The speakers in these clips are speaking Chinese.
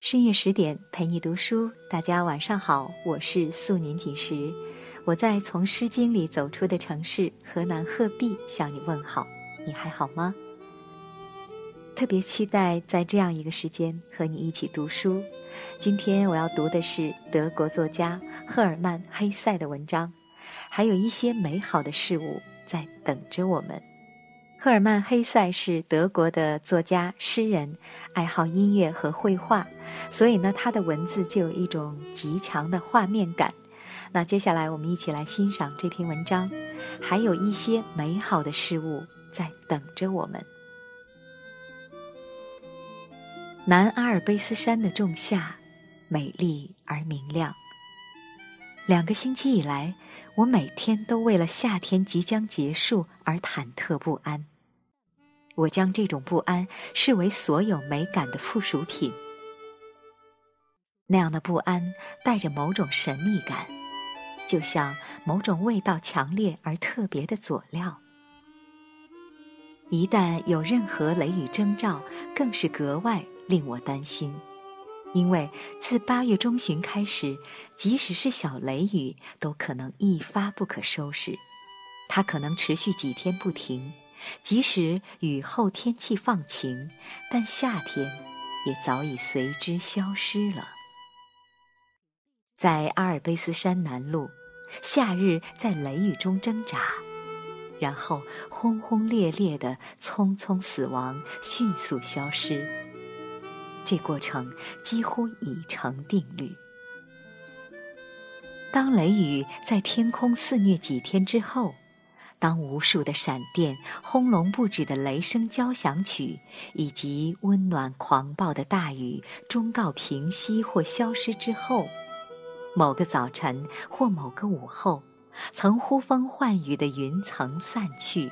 深夜十点陪你读书，大家晚上好，我是素年锦时，我在从《诗经》里走出的城市河南鹤壁向你问好，你还好吗？特别期待在这样一个时间和你一起读书。今天我要读的是德国作家赫尔曼·黑塞的文章，还有一些美好的事物在等着我们。赫尔曼·黑塞是德国的作家、诗人，爱好音乐和绘画，所以呢，他的文字就有一种极强的画面感。那接下来，我们一起来欣赏这篇文章，还有一些美好的事物在等着我们。南阿尔卑斯山的仲夏，美丽而明亮。两个星期以来，我每天都为了夏天即将结束而忐忑不安。我将这种不安视为所有美感的附属品。那样的不安带着某种神秘感，就像某种味道强烈而特别的佐料。一旦有任何雷雨征兆，更是格外令我担心，因为自八月中旬开始，即使是小雷雨都可能一发不可收拾，它可能持续几天不停。即使雨后天气放晴，但夏天也早已随之消失了。在阿尔卑斯山南麓，夏日在雷雨中挣扎，然后轰轰烈烈的匆匆死亡，迅速消失。这过程几乎已成定律。当雷雨在天空肆虐几天之后。当无数的闪电、轰隆不止的雷声交响曲，以及温暖狂暴的大雨终告平息或消失之后，某个早晨或某个午后，曾呼风唤雨的云层散去，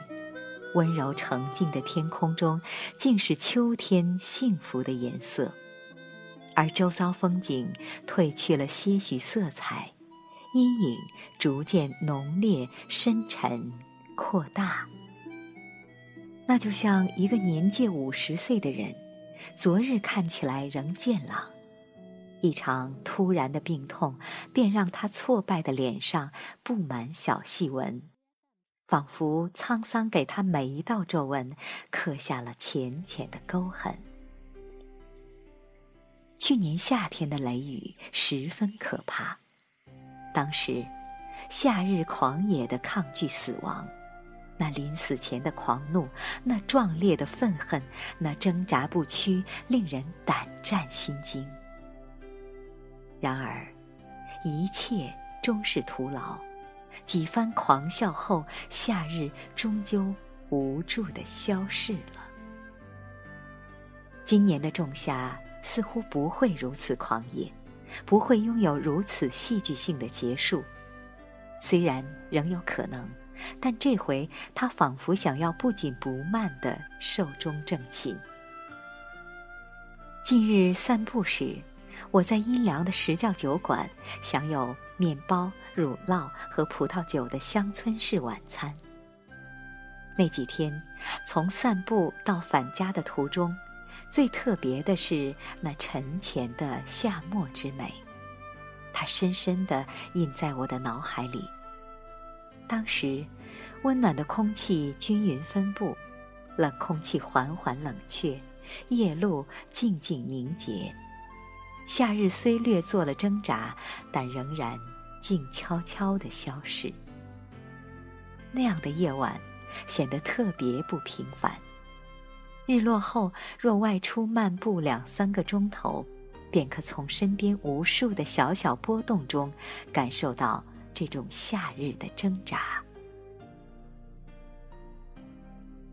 温柔澄净的天空中，竟是秋天幸福的颜色，而周遭风景褪去了些许色彩，阴影逐渐浓烈深沉。扩大，那就像一个年届五十岁的人，昨日看起来仍健朗，一场突然的病痛便让他挫败的脸上布满小细纹，仿佛沧桑给他每一道皱纹刻下了浅浅的沟痕。去年夏天的雷雨十分可怕，当时夏日狂野的抗拒死亡。那临死前的狂怒，那壮烈的愤恨，那挣扎不屈，令人胆战心惊。然而，一切终是徒劳。几番狂笑后，夏日终究无助地消逝了。今年的仲夏似乎不会如此狂野，不会拥有如此戏剧性的结束。虽然仍有可能。但这回他仿佛想要不紧不慢的寿终正寝。近日散步时，我在阴凉的石窖酒馆享有面包、乳酪和葡萄酒的乡村式晚餐。那几天，从散步到返家的途中，最特别的是那沉潜的夏末之美，它深深地印在我的脑海里。当时，温暖的空气均匀分布，冷空气缓缓冷却，夜露静静凝结。夏日虽略做了挣扎，但仍然静悄悄地消逝。那样的夜晚显得特别不平凡。日落后，若外出漫步两三个钟头，便可从身边无数的小小波动中感受到。这种夏日的挣扎，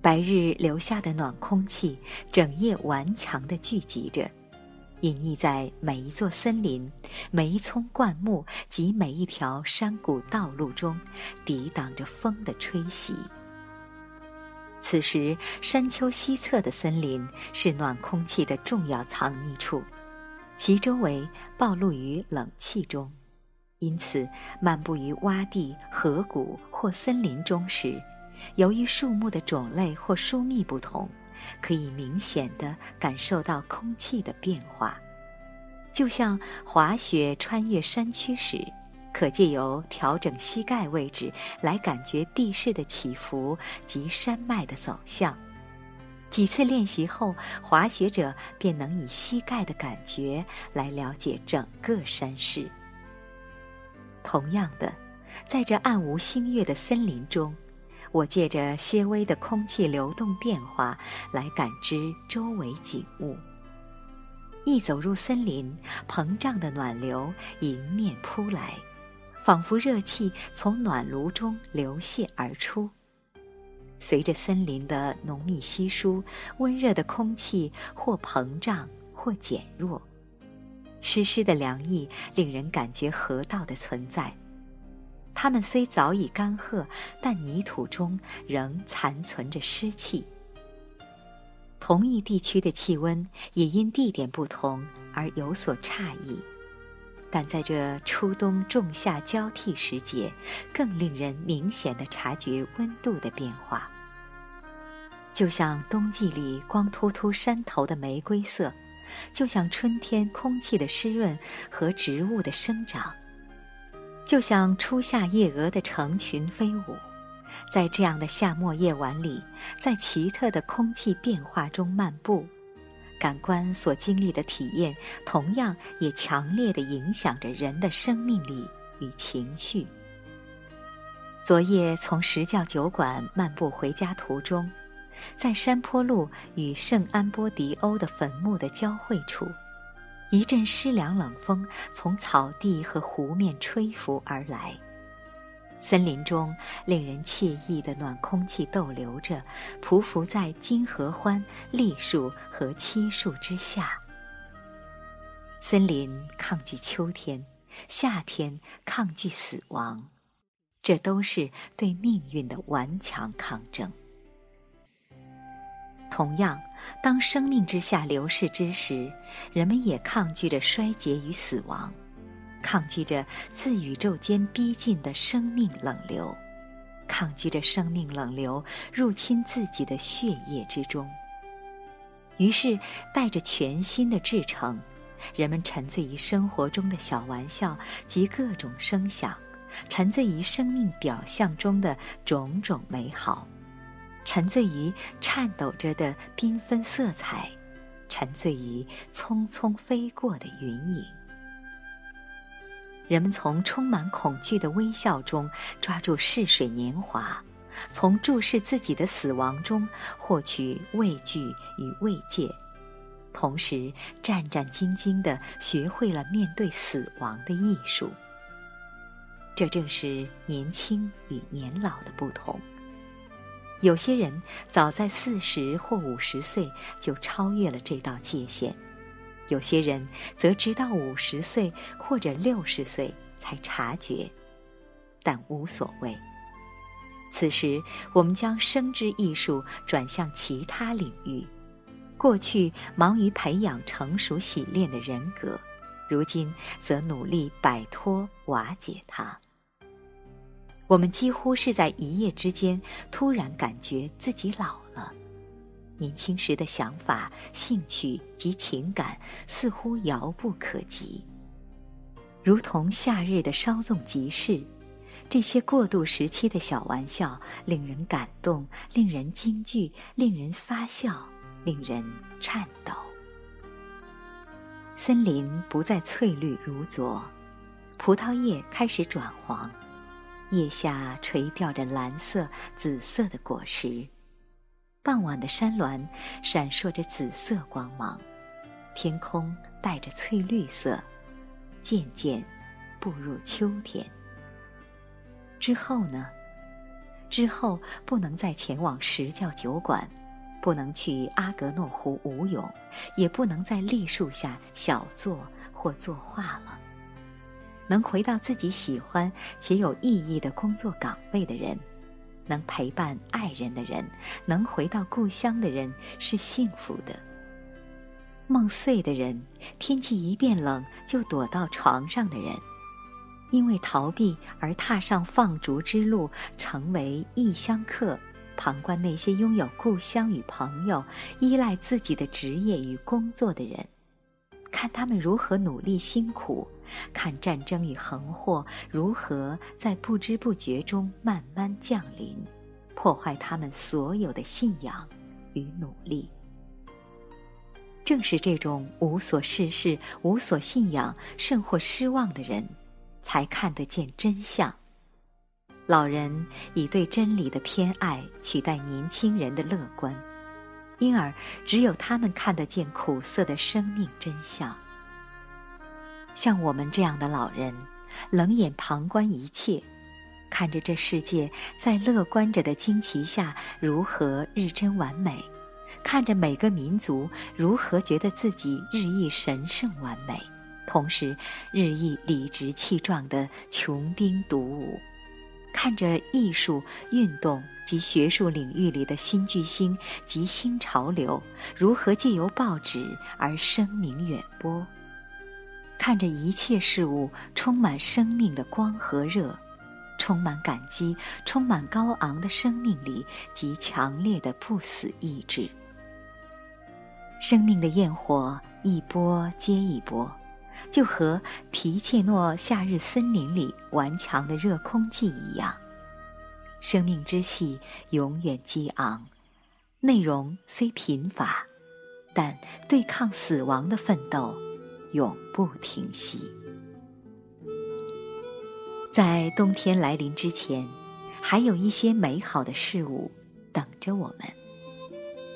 白日留下的暖空气，整夜顽强地聚集着，隐匿在每一座森林、每一丛灌木及每一条山谷道路中，抵挡着风的吹袭。此时，山丘西侧的森林是暖空气的重要藏匿处，其周围暴露于冷气中。因此，漫步于洼地、河谷或森林中时，由于树木的种类或疏密不同，可以明显的感受到空气的变化。就像滑雪穿越山区时，可借由调整膝盖位置来感觉地势的起伏及山脉的走向。几次练习后，滑雪者便能以膝盖的感觉来了解整个山势。同样的，在这暗无星月的森林中，我借着些微的空气流动变化来感知周围景物。一走入森林，膨胀的暖流迎面扑来，仿佛热气从暖炉中流泻而出。随着森林的浓密稀疏，温热的空气或膨胀或减弱，湿湿的凉意令人感觉河道的存在。它们虽早已干涸，但泥土中仍残存着湿气。同一地区的气温也因地点不同而有所差异。但在这初冬仲夏交替时节，更令人明显的察觉温度的变化。就像冬季里光秃秃山头的玫瑰色，就像春天空气的湿润和植物的生长，就像初夏夜蛾的成群飞舞。在这样的夏末夜晚里，在奇特的空气变化中漫步。感官所经历的体验，同样也强烈地影响着人的生命力与情绪。昨夜从石教酒馆漫步回家途中，在山坡路与圣安波迪欧的坟墓的交汇处，一阵湿凉冷风从草地和湖面吹拂而来。森林中令人惬意的暖空气逗留着，匍匐在金合欢、栗树和漆树之下。森林抗拒秋天，夏天抗拒死亡，这都是对命运的顽强抗争。同样，当生命之下流逝之时，人们也抗拒着衰竭与死亡。抗拒着自宇宙间逼近的生命冷流，抗拒着生命冷流入侵自己的血液之中。于是，带着全新的至诚，人们沉醉于生活中的小玩笑及各种声响，沉醉于生命表象中的种种美好，沉醉于颤抖着的缤纷色彩，沉醉于匆匆飞过的云影。人们从充满恐惧的微笑中抓住逝水年华，从注视自己的死亡中获取畏惧与慰藉，同时战战兢兢地学会了面对死亡的艺术。这正是年轻与年老的不同。有些人早在四十或五十岁就超越了这道界限。有些人则直到五十岁或者六十岁才察觉，但无所谓。此时，我们将生之艺术转向其他领域。过去忙于培养成熟洗练的人格，如今则努力摆脱瓦解它。我们几乎是在一夜之间突然感觉自己老了。年轻时的想法、兴趣及情感似乎遥不可及，如同夏日的稍纵即逝。这些过渡时期的小玩笑，令人感动，令人惊惧，令人发笑，令人颤抖。森林不再翠绿如昨，葡萄叶开始转黄，叶下垂吊着蓝色、紫色的果实。傍晚的山峦闪烁着紫色光芒，天空带着翠绿色，渐渐步入秋天。之后呢？之后不能再前往石教酒馆，不能去阿格诺湖舞泳，也不能在栗树下小坐或作画了。能回到自己喜欢且有意义的工作岗位的人。能陪伴爱人的人，能回到故乡的人是幸福的。梦碎的人，天气一变冷就躲到床上的人，因为逃避而踏上放逐之路，成为异乡客，旁观那些拥有故乡与朋友、依赖自己的职业与工作的人，看他们如何努力辛苦，看战争与横祸如何在不知不觉中慢慢降临，破坏他们所有的信仰与努力。正是这种无所事事、无所信仰，甚或失望的人，才看得见真相。老人以对真理的偏爱取代年轻人的乐观。因而，只有他们看得见苦涩的生命真相。像我们这样的老人，冷眼旁观一切，看着这世界在乐观者的惊奇下如何日臻完美，看着每个民族如何觉得自己日益神圣完美，同时日益理直气壮的穷兵黩武。看着艺术、运动及学术领域里的新巨星及新潮流如何借由报纸而声名远播，看着一切事物充满生命的光和热，充满感激、充满高昂的生命力及强烈的不死意志，生命的焰火一波接一波。就和提切诺夏日森林里顽强的热空气一样，生命之气永远激昂，内容虽贫乏，但对抗死亡的奋斗永不停息。在冬天来临之前，还有一些美好的事物等着我们。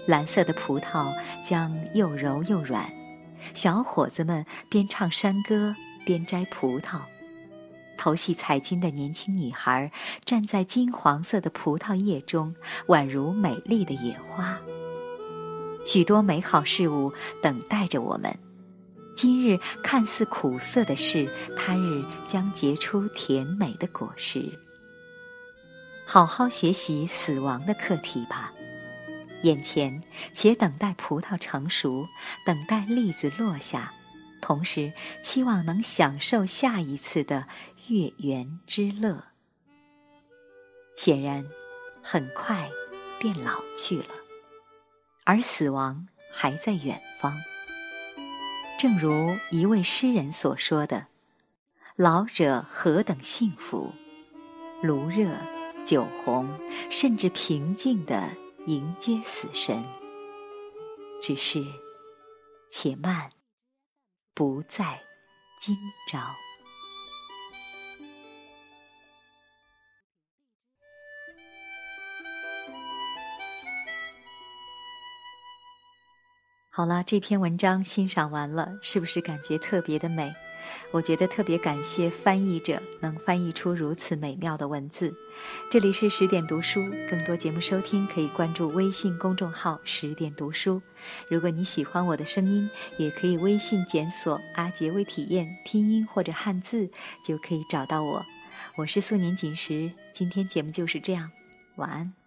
蓝色的葡萄将又柔又软。小伙子们边唱山歌边摘葡萄，头系彩金的年轻女孩站在金黄色的葡萄叶中，宛如美丽的野花。许多美好事物等待着我们。今日看似苦涩的事，他日将结出甜美的果实。好好学习死亡的课题吧。眼前，且等待葡萄成熟，等待栗子落下，同时期望能享受下一次的月圆之乐。显然，很快便老去了，而死亡还在远方。正如一位诗人所说的：“老者何等幸福，炉热、酒红，甚至平静地。”迎接死神，只是且慢，不在今朝。好了，这篇文章欣赏完了，是不是感觉特别的美？我觉得特别感谢翻译者能翻译出如此美妙的文字。这里是十点读书，更多节目收听可以关注微信公众号“十点读书”。如果你喜欢我的声音，也可以微信检索“阿杰微体验”拼音或者汉字，就可以找到我。我是素年锦时，今天节目就是这样，晚安。